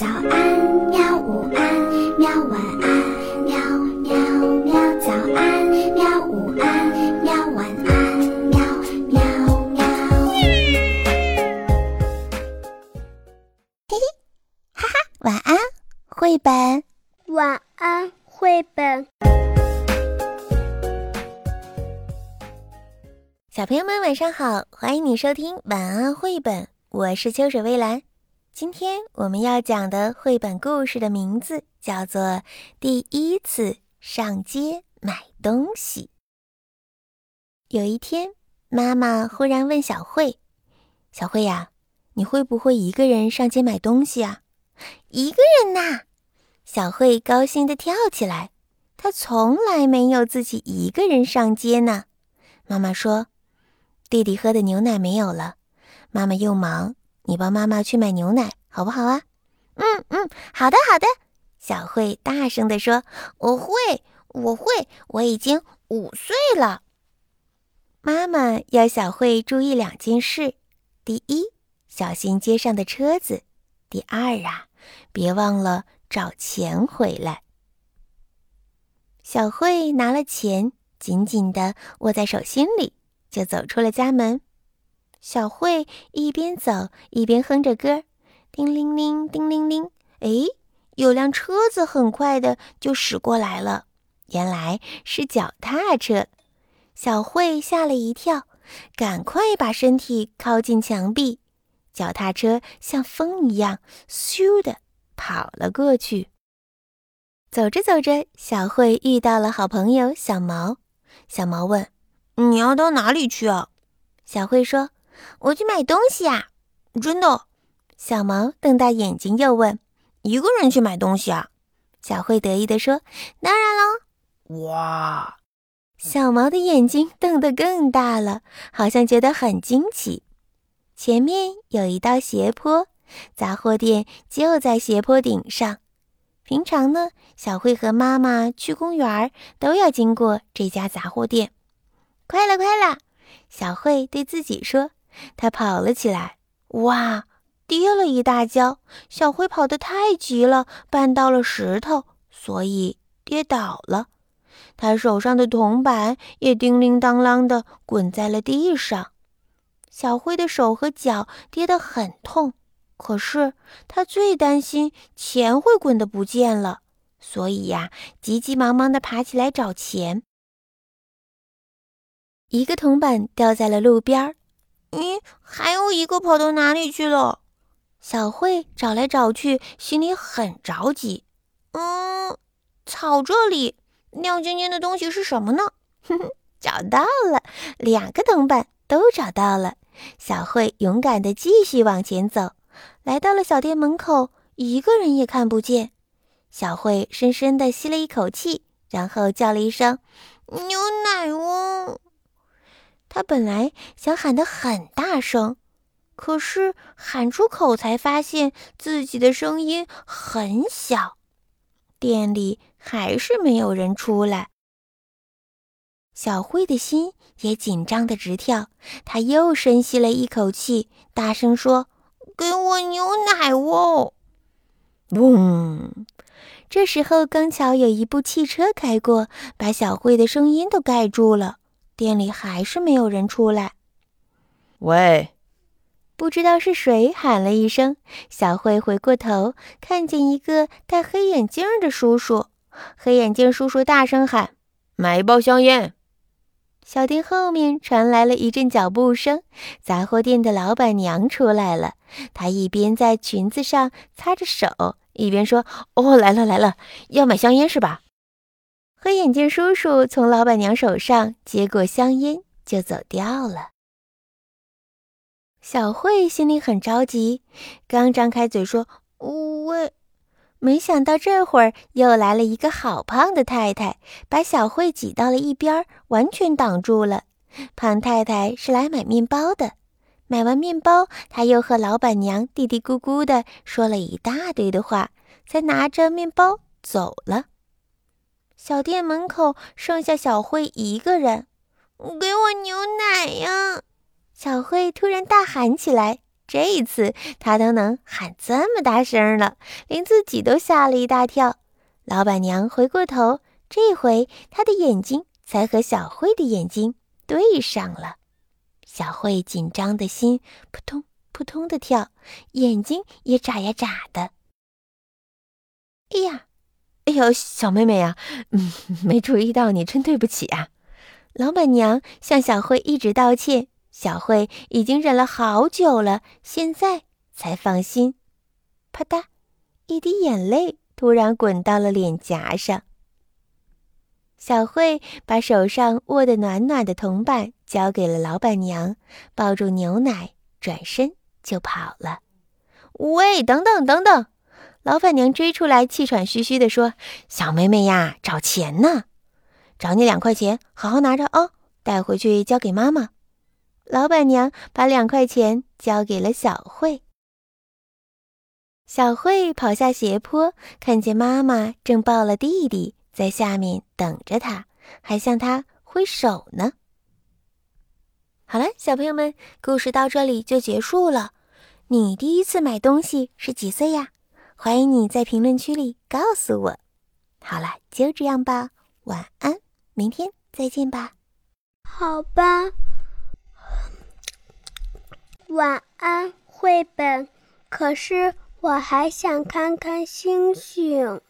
早安，喵！午安，喵！晚安，喵喵喵！早安，喵！午安，喵！晚安，喵喵喵！嘿嘿，哈哈，晚安，绘本。晚安，绘本。小朋友们晚上好，欢迎你收听晚安绘本，我是秋水微澜。今天我们要讲的绘本故事的名字叫做《第一次上街买东西》。有一天，妈妈忽然问小慧：“小慧呀，你会不会一个人上街买东西啊？”“一个人呐！”小慧高兴地跳起来。她从来没有自己一个人上街呢。妈妈说：“弟弟喝的牛奶没有了，妈妈又忙。”你帮妈妈去买牛奶，好不好啊？嗯嗯，好的好的。小慧大声地说：“我会，我会，我已经五岁了。”妈妈要小慧注意两件事：第一，小心街上的车子；第二啊，别忘了找钱回来。小慧拿了钱，紧紧地握在手心里，就走出了家门。小慧一边走一边哼着歌，叮铃铃，叮铃铃。哎，有辆车子很快的就驶过来了，原来是脚踏车。小慧吓了一跳，赶快把身体靠近墙壁。脚踏车像风一样，咻的跑了过去。走着走着，小慧遇到了好朋友小毛。小毛问：“你要到哪里去啊？”小慧说。我去买东西呀，真的。小毛瞪大眼睛，又问：“一个人去买东西啊？”小慧得意地说：“当然喽！”哇，小毛的眼睛瞪得更大了，好像觉得很惊奇。前面有一道斜坡，杂货店就在斜坡顶上。平常呢，小慧和妈妈去公园都要经过这家杂货店。快了，快了！小慧对自己说。他跑了起来，哇，跌了一大跤。小灰跑得太急了，绊到了石头，所以跌倒了。他手上的铜板也叮铃当啷的滚在了地上。小灰的手和脚跌得很痛，可是他最担心钱会滚得不见了，所以呀，急急忙忙地爬起来找钱。一个铜板掉在了路边儿。咦，还有一个跑到哪里去了？小慧找来找去，心里很着急。嗯，草这里亮晶晶的东西是什么呢？哼哼，找到了，两个铜板都找到了。小慧勇敢地继续往前走，来到了小店门口，一个人也看不见。小慧深深地吸了一口气，然后叫了一声：“牛奶哦！”他本来想喊得很大声，可是喊出口才发现自己的声音很小。店里还是没有人出来。小慧的心也紧张的直跳，她又深吸了一口气，大声说：“给我牛奶哦！”嗡！这时候刚巧有一部汽车开过，把小慧的声音都盖住了。店里还是没有人出来。喂，不知道是谁喊了一声。小慧回过头，看见一个戴黑眼镜的叔叔。黑眼镜叔叔大声喊：“买一包香烟。”小店后面传来了一阵脚步声，杂货店的老板娘出来了。她一边在裙子上擦着手，一边说：“哦，来了来了，要买香烟是吧？”黑眼镜叔叔从老板娘手上接过香烟，就走掉了。小慧心里很着急，刚张开嘴说“喂”，没想到这会儿又来了一个好胖的太太，把小慧挤到了一边，完全挡住了。胖太太是来买面包的，买完面包，他又和老板娘嘀嘀咕咕的说了一大堆的话，才拿着面包走了。小店门口剩下小慧一个人，给我牛奶呀！小慧突然大喊起来，这一次她都能喊这么大声了，连自己都吓了一大跳。老板娘回过头，这回她的眼睛才和小慧的眼睛对上了。小慧紧张的心扑通扑通的跳，眼睛也眨呀眨的。哎呀，哎呦，小妹妹呀，嗯，没注意到你，真对不起啊！老板娘向小慧一直道歉。小慧已经忍了好久了，现在才放心。啪嗒，一滴眼泪突然滚到了脸颊上。小慧把手上握得暖暖的铜板交给了老板娘，抱住牛奶，转身就跑了。喂，等等等等！老板娘追出来，气喘吁吁地说：“小妹妹呀，找钱呢，找你两块钱，好好拿着啊，带回去交给妈妈。”老板娘把两块钱交给了小慧。小慧跑下斜坡，看见妈妈正抱了弟弟在下面等着她，还向她挥手呢。好了，小朋友们，故事到这里就结束了。你第一次买东西是几岁呀？欢迎你在评论区里告诉我。好了，就这样吧，晚安，明天再见吧。好吧。晚安，绘本。可是我还想看看星星。